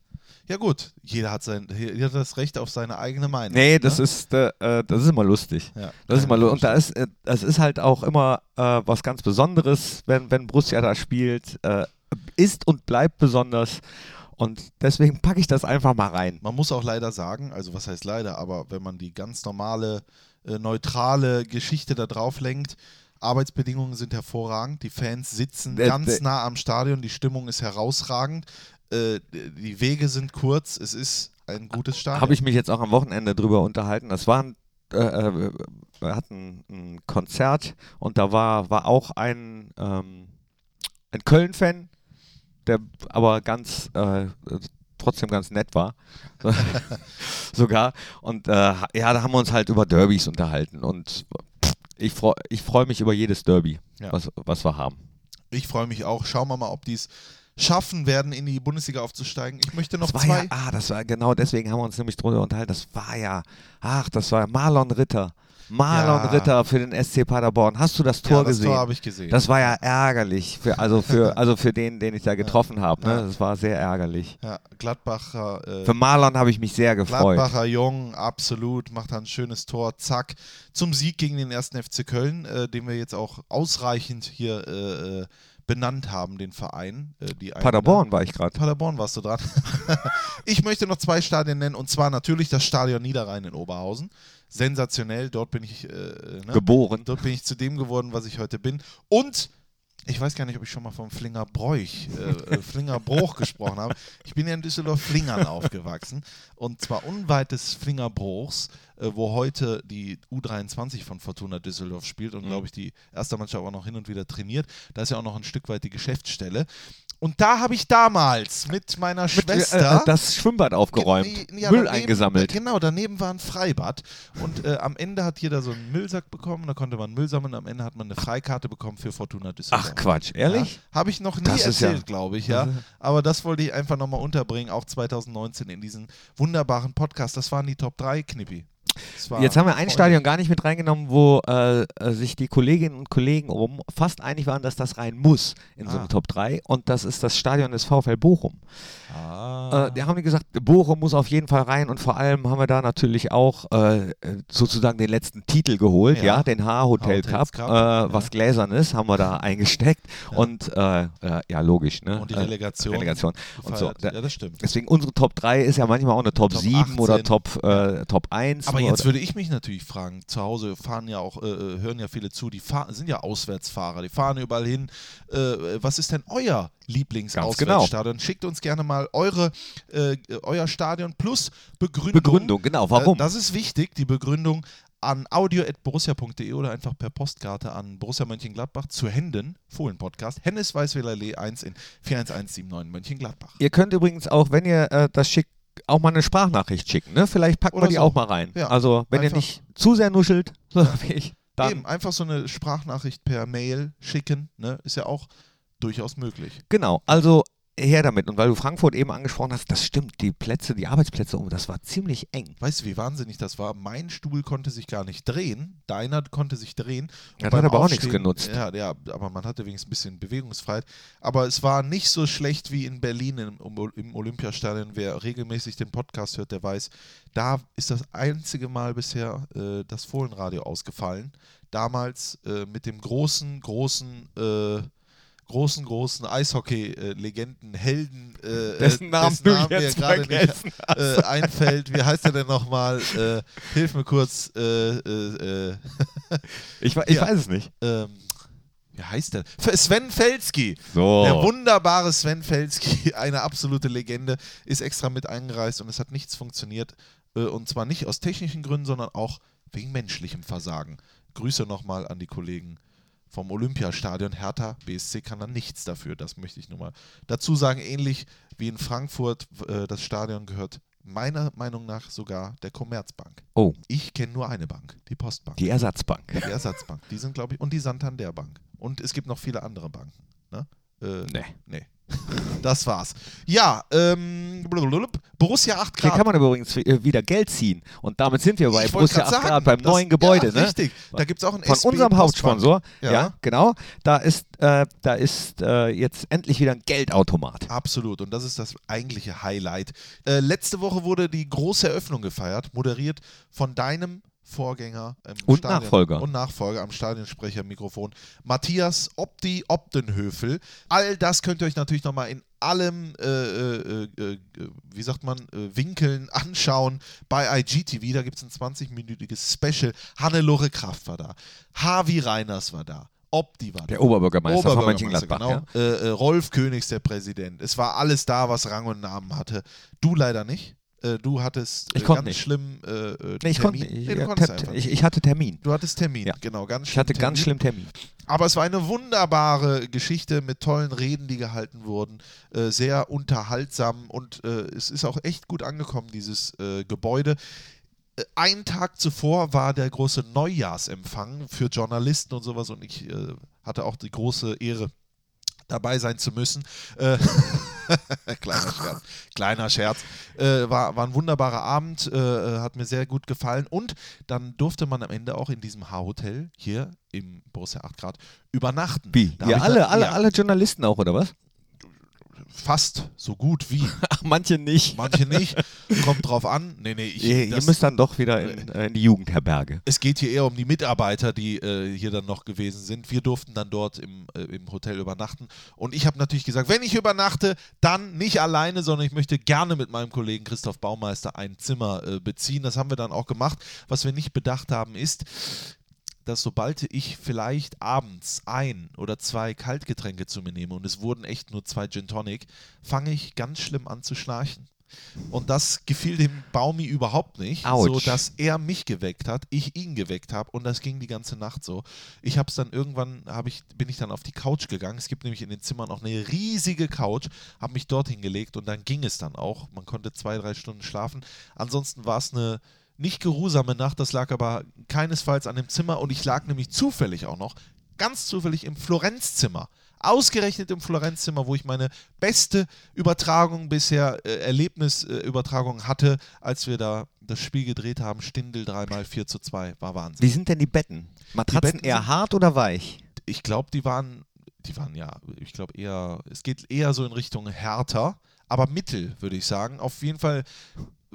Ja gut, jeder hat, sein, jeder hat das Recht auf seine eigene Meinung. Nee, das ne? ist, äh, äh, das ist immer lustig. ja, Das ist immer ich lu- und da ist, äh, das ist halt auch immer äh, was ganz Besonderes, wenn, wenn Borussia da spielt. Äh, ist und bleibt besonders. Und deswegen packe ich das einfach mal rein. Man muss auch leider sagen, also was heißt leider, aber wenn man die ganz normale, äh, neutrale Geschichte da drauf lenkt, Arbeitsbedingungen sind hervorragend, die Fans sitzen ganz nah am Stadion, die Stimmung ist herausragend, äh, die Wege sind kurz, es ist ein gutes Stadion. Habe ich mich jetzt auch am Wochenende drüber unterhalten. Das war ein, äh, äh, wir hatten ein Konzert und da war, war auch ein, ähm, ein Köln-Fan, der aber ganz äh, trotzdem ganz nett war. Sogar. Und äh, ja, da haben wir uns halt über Derbys unterhalten und Ich freue ich freu mich über jedes Derby, Ja. was, was wir haben. Ich freue mich auch. Schauen wir mal, ob die es schaffen werden, in die Bundesliga aufzusteigen. Ich möchte noch das war zwei. ja, ah, das war genau deswegen haben wir uns nämlich drüber unterhalten. Das war ja, ach, das war Marlon Ritter. Marlon Ja. Ritter für den SC Paderborn. Hast du das Tor ja, das gesehen? Tor habe ich gesehen. das war ja ärgerlich, für, also, für, also für den, den ich da getroffen habe. Ne? Ja. Das war sehr ärgerlich. ja, Gladbacher. Äh, Für Marlon habe ich mich sehr gefreut. Gladbacher Jung, absolut, macht da ein schönes Tor, zack, zum Sieg gegen den ersten FC Köln, äh, den wir jetzt auch ausreichend hier äh, äh, benannt haben, den Verein. Äh, Paderborn war ich gerade. Paderborn warst du dran. ich möchte noch zwei Stadien nennen und zwar natürlich das Stadion Niederrhein in Oberhausen. Sensationell, dort bin ich äh, ne? Geboren. Dort bin ich zu dem geworden, was ich heute bin. Und ich weiß gar nicht, ob ich schon mal vom Flinger Bräuch, äh, äh, Flinger Bruch gesprochen habe. Ich bin ja in Düsseldorf-Flingern aufgewachsen. Und zwar unweit des Flinger Bruchs, äh, wo heute die U23 von Fortuna Düsseldorf spielt und, Mhm. glaube ich, die erste Mannschaft auch noch hin und wieder trainiert. Da ist ja auch noch ein Stück weit die Geschäftsstelle. Und da habe ich damals mit meiner Mit, Schwester. äh, das Schwimmbad aufgeräumt. Ge- ja, Müll daneben- eingesammelt. Genau, daneben war ein Freibad. Und äh, am Ende hat jeder so einen Müllsack bekommen. Da konnte man Müll sammeln. Am Ende hat man eine Freikarte bekommen für Fortuna Düsseldorf. Ach Quatsch, ehrlich? Ja, Habe ich noch nie Das ist ja- erzählt, glaube ich, ja. Aber das wollte ich einfach nochmal unterbringen, auch 2019 in diesen wunderbaren Podcast. Das waren die Top 3, Knippi. Jetzt haben wir ein Stadion gar nicht mit reingenommen, wo äh, äh, sich die Kolleginnen und Kollegen oben fast einig waren, dass das rein muss in so Ah. einem Top 3. Und das ist das Stadion des VfL Bochum. Ah. Äh, die haben die gesagt, Bochum muss auf jeden Fall rein und vor allem haben wir da natürlich auch äh, sozusagen den letzten Titel geholt, Ja. ja, den H-Hotel Cup, Cup, äh, ja. was Gläsernes haben wir da eingesteckt und äh, ja, logisch, ne? Und die Relegation. Relegation. Und so. ja, das stimmt. Deswegen unsere Top 3 ist ja manchmal auch eine Top, Top 7 oder 18. Top, äh, Top 1. Aber oder- jetzt würde ich mich natürlich fragen, zu Hause fahren ja auch, äh, äh, hören ja viele zu, die fahr sind ja Auswärtsfahrer, die fahren überall hin. Äh, was ist denn euer Lieblingsauswärtsstadion? Schickt uns gerne mal eure, äh, euer Stadion plus Begründung. Begründung, genau. Warum? Äh, das ist wichtig, die Begründung an audio.borussia.de oder einfach per Postkarte an Borussia Mönchengladbach zu Händen, Fohlen-Podcast, Hennes Weißweiler Lee 1 in 41179 Mönchengladbach. Ihr könnt übrigens auch, wenn ihr äh, das schickt, auch mal eine Sprachnachricht schicken. Ne? Vielleicht packen Oder wir die so. auch mal rein. Ja, also, wenn einfach. ihr nicht zu sehr nuschelt, so wie ich, dann. Eben, einfach so eine Sprachnachricht per Mail schicken, ne? ist ja auch durchaus möglich. Genau. Also, her damit. Und weil du Frankfurt eben angesprochen hast, das stimmt. Die Plätze, die Arbeitsplätze um, das war ziemlich eng. Weißt du, wie wahnsinnig das war? Mein Stuhl konnte sich gar nicht drehen, deiner konnte sich drehen. Und Das hat aber auch nichts genutzt. Ja, ja, aber man hatte wenigstens ein bisschen Bewegungsfreiheit. Aber es war nicht so schlecht wie in Berlin im, im Olympiastadion. Wer regelmäßig den Podcast hört, der weiß, da ist das einzige Mal bisher äh, das Fohlenradio ausgefallen. Damals äh, mit dem großen, großen, äh, großen, großen Eishockey-Legenden, Helden, äh, Dessen äh, Namen du Namen mir jetzt gerade nicht äh, einfällt. Wie heißt er denn nochmal? Äh, hilf mir kurz. Äh, äh, äh, Ich, ich Ja. weiß es nicht. ähm, wie heißt der? Sven Felski. So. Der wunderbare Sven Felski, eine absolute Legende, ist extra mit eingereist und es hat nichts funktioniert. Und zwar nicht aus technischen Gründen, sondern auch wegen menschlichem Versagen. Grüße nochmal an die Kollegen vom Olympiastadion. Hertha BSC kann da nichts dafür. Das möchte ich nur mal dazu sagen. Ähnlich wie in Frankfurt, äh, das Stadion gehört meiner Meinung nach sogar der Commerzbank. Oh, Ich kenne nur eine Bank, die Postbank. die Ersatzbank. Die Ersatzbank. Die sind, glaube ich, und die Santander Bank. Und es gibt noch viele andere Banken. Ne? Äh, Nee. nee. Das war's. Ja, ähm. Borussia 8 Hier Grad. kann man übrigens äh, wieder Geld ziehen. Und damit sind wir bei Ich Borussia grad 8 Grad sagen, beim das- neuen Gebäude. ja, ne? Richtig. Da gibt es auch einen Von SB unserem. Hauptsponsor. Ja, Ja. genau. Da ist, äh, da ist äh, jetzt endlich wieder ein Geldautomat. Absolut. Und das ist das eigentliche Highlight. Äh, letzte Woche wurde die große Eröffnung gefeiert, moderiert von deinem Vorgänger Und Stadion- Nachfolger. und Nachfolger am Stadionsprechermikrofon Matthias Opti Optenhöfel. All das könnt ihr euch natürlich nochmal in allem, äh, äh, äh, äh, wie sagt man, äh, Winkeln anschauen bei IGTV. Da gibt es ein 20-minütiges Special. Hannelore Kraft war da. Harvey Reiners war da. Opti war da. Der Oberbürgermeister, von Oberbürgermeister, Mönchengladbach. genau. Ja? Rolf Königs, der Präsident. Es war alles da, was Rang und Namen hatte. Du leider nicht. Äh, du hattest äh, Ich konnte ganz nicht. schlimm äh, äh, Nee, ich, Termin. konnte, ich, Nee, einfach ich, nicht. ich hatte Termin. Du hattest Termin, Ja. genau, ganz Ich hatte ganz Termin. schlimm Termin. Aber es war eine wunderbare Geschichte mit tollen Reden, die gehalten wurden. Äh, sehr unterhaltsam und äh, es ist auch echt gut angekommen, dieses äh, Gebäude. äh, einen Tag zuvor war der große Neujahrsempfang für Journalisten und sowas und ich äh, hatte auch die große Ehre, dabei sein zu müssen. Kleiner Scherz. Kleiner Scherz. Äh, war, war ein wunderbarer Abend, äh, hat mir sehr gut gefallen. Und dann durfte man am Ende auch in diesem H-Hotel hier im Borussia 8 Grad übernachten. Wie? Da Ja, alle, dann- alle, ja, alle Journalisten auch, oder was? Fast so gut wie. Ach, manche nicht. Manche nicht. Kommt drauf an. Nee, nee, ich, Ihr, ihr das- müsst dann doch wieder in, äh, in die Jugendherberge. Es geht hier eher um die Mitarbeiter, die äh, hier dann noch gewesen sind. Wir durften dann dort im, äh, im Hotel übernachten. Und ich habe natürlich gesagt, wenn ich übernachte, dann nicht alleine, sondern ich möchte gerne mit meinem Kollegen Christoph Baumeister ein Zimmer äh, beziehen. Das haben wir dann auch gemacht. Was wir nicht bedacht haben, ist, dass sobald ich vielleicht abends ein oder zwei Kaltgetränke zu mir nehme und es wurden echt nur zwei Gin Tonic, fange ich ganz schlimm an zu schnarchen. Und das gefiel dem Baumi überhaupt nicht, Autsch. so dass er mich geweckt hat, ich ihn geweckt habe und das ging die ganze Nacht so. Ich habe es dann irgendwann, hab ich, bin ich dann auf die Couch gegangen. Es gibt nämlich in den Zimmern auch eine riesige Couch, habe mich dort hingelegt und dann ging es dann auch. Man konnte zwei, drei Stunden schlafen. Ansonsten war es eine nicht geruhsame Nacht, das lag aber keinesfalls an dem Zimmer und ich lag nämlich zufällig auch noch, ganz zufällig im Florenzzimmer. Ausgerechnet im Florenzzimmer, wo ich meine beste Übertragung bisher, äh, Erlebnisübertragung hatte, als wir da das Spiel gedreht haben. Stindel dreimal 4 zu 2. War Wahnsinn. Wie sind denn die Betten? Matratzen Betten eher hart oder weich? Ich glaube, die waren, die waren ja, ich glaube eher, es geht eher so in Richtung härter, aber mittel, würde ich sagen. Auf jeden Fall,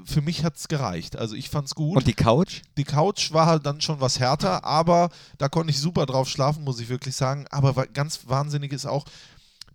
für mich hat es gereicht. Also ich fand es gut. Und die Couch? Die Couch war halt dann schon was härter, aber da konnte ich super drauf schlafen, muss ich wirklich sagen. Aber ganz wahnsinnig ist auch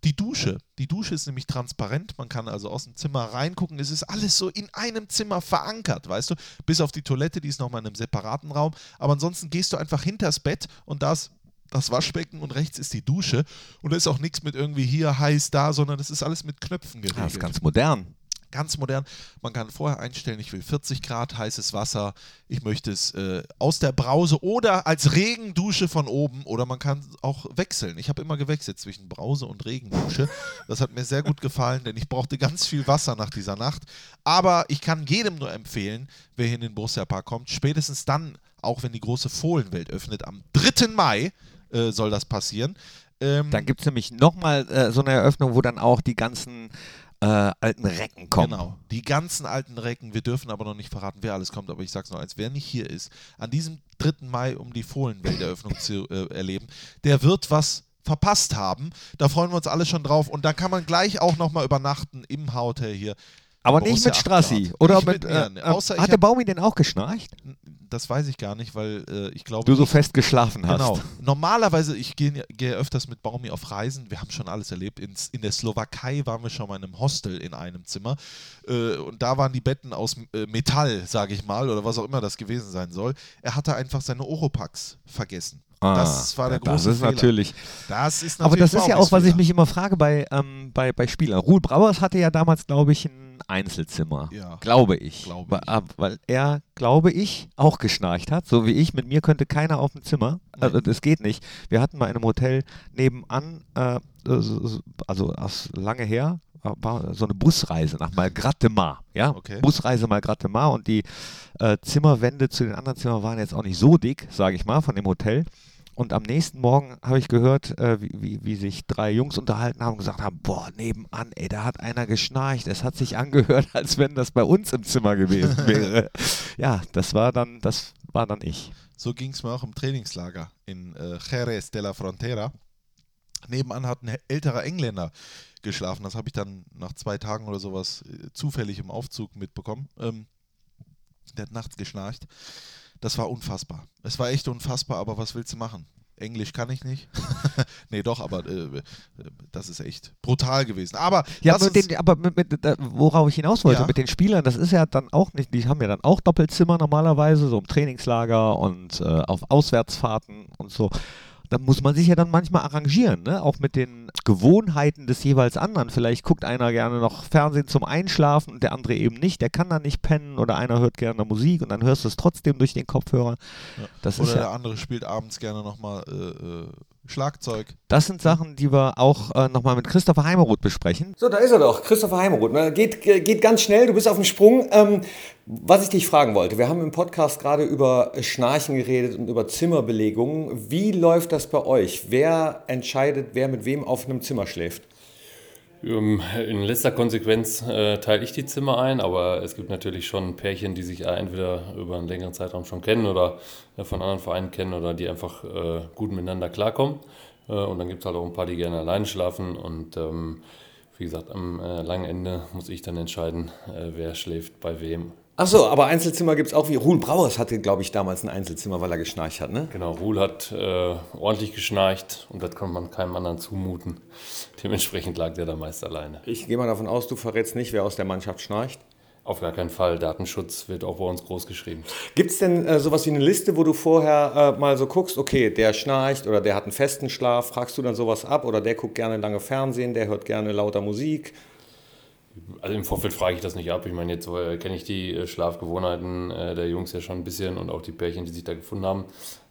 die Dusche. Die Dusche ist nämlich transparent. Man kann also aus dem Zimmer reingucken. Es ist alles so in einem Zimmer verankert, weißt du? Bis auf die Toilette, die ist nochmal in einem separaten Raum. Aber ansonsten gehst du einfach hinters Bett und da ist das Waschbecken und rechts ist die Dusche. Und da ist auch nichts mit irgendwie hier heiß da, sondern das ist alles mit Knöpfen geregelt Ah, das ist ganz modern. Ganz modern. Man kann vorher einstellen, ich will 40 Grad heißes Wasser, ich möchte es äh, aus der Brause oder als Regendusche von oben oder man kann auch wechseln. Ich habe immer gewechselt zwischen Brause und Regendusche. Das hat mir sehr gut gefallen, denn ich brauchte ganz viel Wasser nach dieser Nacht. Aber ich kann jedem nur empfehlen, wer hier in den Borussia Park kommt, spätestens dann, auch wenn die große Fohlenwelt öffnet, am 3. Mai äh, soll das passieren. Ähm, Dann gibt es nämlich nochmal äh, so eine Eröffnung, wo dann auch die ganzen äh, alten Recken kommen. Genau. Die ganzen alten Recken, wir dürfen aber noch nicht verraten, wer alles kommt, aber ich sag's noch eins, wer nicht hier ist, an diesem 3. Mai, um die Fohlenwelteröffnung zu äh, erleben, der wird was verpasst haben. Da freuen wir uns alle schon drauf und da kann man gleich auch nochmal übernachten im Hotel hier. Aber nicht mit 8 Strassi. Oder Nicht mit. mit äh, mir, äh, hat der Baumi denn auch geschnarcht? Das weiß ich gar nicht, weil äh, ich glaube. Du so fest geschlafen hast. Genau. Normalerweise, ich gehe gehe öfters mit Baumi auf Reisen. Wir haben schon alles erlebt. In, in der Slowakei waren wir schon mal in einem Hostel in einem Zimmer. Äh, und da waren die Betten aus äh, Metall, sage ich mal, oder was auch immer das gewesen sein soll. Er hatte einfach seine Oropax vergessen. Das war der Ah, das große ist Fehler. natürlich. Das ist Aber natürlich das ist ja auch, was ich mich immer frage bei, ähm, bei, bei Spielern. Ruhl Brauers hatte ja damals, glaube ich, ein Einzelzimmer. Ja. Glaube ich. Glaube weil, ich. ah, weil er, glaube ich, auch geschnarcht hat. So wie ich. Mit mir könnte keiner auf dem Zimmer. Also, das geht nicht. Wir hatten mal in einem Hotel nebenan, äh, so- so- also aus lange her, war so eine Busreise nach Malgrat de Mar. Ja? Okay. Busreise Malgrat de Mar und die äh, Zimmerwände zu den anderen Zimmern waren jetzt auch nicht so dick, sage ich mal, von dem Hotel. Und am nächsten Morgen habe ich gehört, äh, wie, wie, wie sich drei Jungs unterhalten haben und gesagt haben, boah, nebenan, ey, da hat einer geschnarcht. Es hat sich angehört, als wenn das bei uns im Zimmer gewesen wäre. ja, das war dann, das war dann ich. So ging es mir auch im Trainingslager in äh, Jerez de la Frontera. Nebenan hat ein älterer Engländer geschlafen. Das habe ich dann nach zwei Tagen oder sowas äh, zufällig im Aufzug mitbekommen. Ähm, der hat nachts geschnarcht. Das war unfassbar. Es war echt unfassbar, aber was willst du machen? Englisch kann ich nicht. nee, doch, aber äh, äh, das ist echt brutal gewesen. Aber, Ja, mit den, aber mit, mit, worauf ich hinaus wollte, Ja. mit den Spielern, das ist ja dann auch nicht, die haben ja dann auch Doppelzimmer normalerweise, so im Trainingslager und äh, auf Auswärtsfahrten und so. Da muss man sich ja dann manchmal arrangieren, ne? auch mit den Gewohnheiten des jeweils anderen. Vielleicht guckt einer gerne noch Fernsehen zum Einschlafen und der andere eben nicht, der kann dann nicht pennen oder einer hört gerne Musik und dann hörst du es trotzdem durch den Kopfhörer. Ja. Oder ist der ja, andere spielt abends gerne nochmal äh, äh, Schlagzeug. Das sind Sachen, die wir auch äh, nochmal mit Christopher Heimeroth besprechen. So, da ist er doch, Christopher Heimeroth. Ne? Geht, geht ganz schnell, du bist auf dem Sprung. Ähm, was ich dich fragen wollte, wir haben im Podcast gerade über Schnarchen geredet und über Zimmerbelegungen. Wie läuft das bei euch? Wer entscheidet, wer mit wem auf einem Zimmer schläft? Ähm, in letzter Konsequenz äh, teile ich die Zimmer ein, aber es gibt natürlich schon Pärchen, die sich entweder über einen längeren Zeitraum schon kennen oder äh, von anderen Vereinen kennen oder die einfach äh, gut miteinander klarkommen. Äh, und dann gibt es halt auch ein paar, die gerne alleine schlafen. Und ähm, wie gesagt, am äh, langen Ende muss ich dann entscheiden, äh, wer schläft bei wem. Ach so, aber Einzelzimmer gibt es auch wie. Ruhl Brauers hatte, glaube ich, damals ein Einzelzimmer, weil er geschnarcht hat, ne? Genau, Ruhl hat äh, ordentlich geschnarcht und das konnte man keinem anderen zumuten. Dementsprechend lag der da meist alleine. Ich gehe mal davon aus, du verrätst nicht, wer aus der Mannschaft schnarcht. Auf gar keinen Fall. Datenschutz wird auch bei uns groß geschrieben. Gibt es denn äh, sowas wie eine Liste, wo du vorher äh, mal so guckst, okay, der schnarcht oder der hat einen festen Schlaf, fragst du dann sowas ab oder der guckt gerne lange Fernsehen, der hört gerne lauter Musik? Also im Vorfeld frage ich das nicht ab. Ich meine, jetzt äh, kenne ich die äh, Schlafgewohnheiten äh, der Jungs ja schon ein bisschen und auch die Pärchen, die sich da gefunden haben.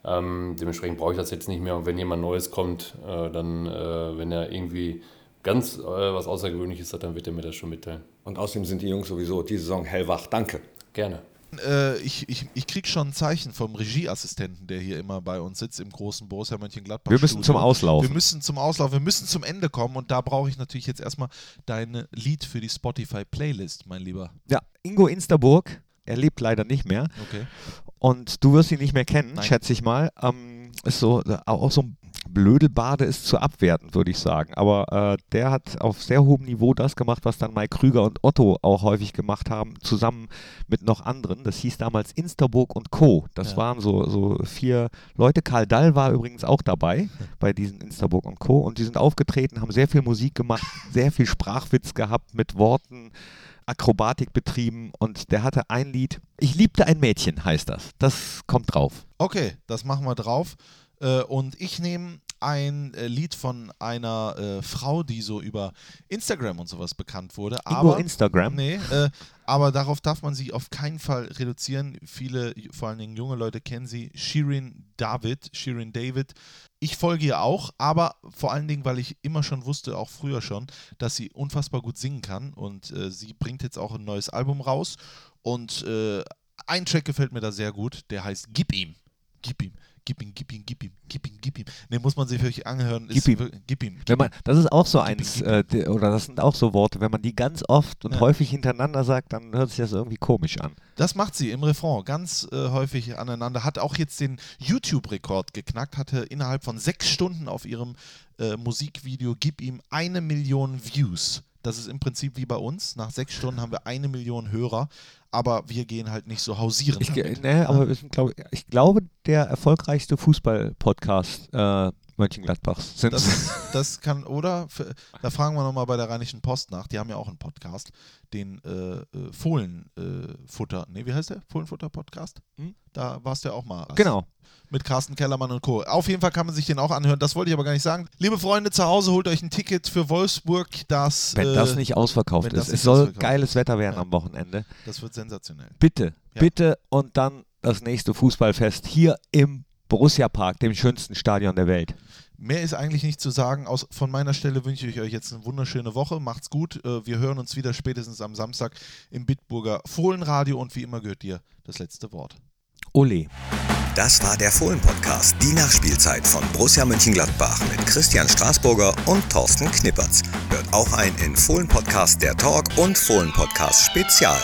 Ähm, dementsprechend brauche ich das jetzt nicht mehr. Und wenn jemand Neues kommt, äh, dann, äh, wenn er irgendwie ganz was Außergewöhnliches hat, dann wird er mir das schon mitteilen. Und außerdem sind die Jungs sowieso die Saison hellwach. Danke. Gerne. Äh, ich, ich, ich krieg schon ein Zeichen vom Regieassistenten, der hier immer bei uns sitzt im großen Borussia Mönchengladbach. Wir müssen zum Studio. Auslaufen. Wir müssen zum Auslaufen, wir müssen zum Ende kommen und da brauche ich natürlich jetzt erstmal dein Lied für die Spotify Playlist, mein Lieber. Ja, Ingo Insterburg, er lebt leider nicht mehr. Okay. Und du wirst ihn nicht mehr kennen, Nein. schätze ich mal. Ähm, ist so, auch so ein Blödelbade ist zu abwerten, würde ich sagen. Aber äh, der hat auf sehr hohem Niveau das gemacht, was dann Mike Krüger und Otto auch häufig gemacht haben, zusammen mit noch anderen. Das hieß damals Insterburg und Co. Das Ja. waren so, so vier Leute. Karl Dall war übrigens auch dabei bei diesen Insterburg und Co. Und die sind aufgetreten, haben sehr viel Musik gemacht, sehr viel Sprachwitz gehabt mit Worten. Akrobatik betrieben und der hatte ein Lied. Ich liebte ein Mädchen, heißt das. Das kommt drauf. Okay, das machen wir drauf. Äh, und ich nehme ein äh, Lied von einer äh, Frau, die so über Instagram und sowas bekannt wurde. Ingo aber, Instagram. Nee, äh, aber darauf darf man sie auf keinen Fall reduzieren. Viele, vor allen Dingen junge Leute, kennen sie. Shirin David, Shirin David. Ich folge ihr auch, aber vor allen Dingen, weil ich immer schon wusste, auch früher schon, dass sie unfassbar gut singen kann. Und äh, sie bringt jetzt auch ein neues Album raus. Und äh, ein Track gefällt mir da sehr gut, der heißt Gib ihm. Gib ihm. Gib ihm, gib ihm, gib ihm, gib ihm, gib ihm. Ne, muss man sich wirklich anhören. Gib ihm. Gib ihm. Wenn man, das ist auch so Gib eins, gib ihm. äh, die- oder das sind auch so Worte, wenn man die ganz oft und Ja. häufig hintereinander sagt, dann hört sich das irgendwie komisch an. Das macht sie im Refrain ganz äh, häufig aneinander. Hat auch jetzt den YouTube-Rekord geknackt, hatte innerhalb von sechs Stunden auf ihrem äh, Musikvideo Gib ihm eine Million Views. Das ist im Prinzip wie bei uns. Nach sechs Stunden haben wir eine Million Hörer, aber wir gehen halt nicht so hausieren. Ich, damit. ne, aber sind, glaub, ich glaube, der erfolgreichste Fußball-Podcast äh, Mönchengladbachs sind Das, das kann, oder? F- Da fragen wir nochmal bei der Rheinischen Post nach. Die haben ja auch einen Podcast, den äh, äh, Fohlenfutter. ne, wie heißt der? Fohlenfutter-Podcast? Hm? Da warst du ja auch mal. Genau. mit Carsten Kellermann und Co. Auf jeden Fall kann man sich den auch anhören. Das wollte ich aber gar nicht sagen. Liebe Freunde zu Hause, holt euch ein Ticket für Wolfsburg. Das, Wenn äh, das nicht ausverkauft das ist. nicht Es soll geiles Wetter werden Ja. am Wochenende. das wird sensationell. Bitte, Ja. bitte und dann das nächste Fußballfest hier im Borussia Park, dem schönsten Stadion der Welt. Mehr ist eigentlich nicht zu sagen. Aus, von meiner Stelle wünsche ich euch jetzt eine wunderschöne Woche. Macht's gut. Äh, wir hören uns wieder spätestens am Samstag im Bitburger Fohlenradio und wie immer gehört dir das letzte Wort. Ole. Das war der Fohlen-Podcast, die Nachspielzeit von Borussia Mönchengladbach mit Christian Straßburger und Thorsten Knippertz. Hört auch ein in Fohlen-Podcast der Talk und Fohlen-Podcast Spezial.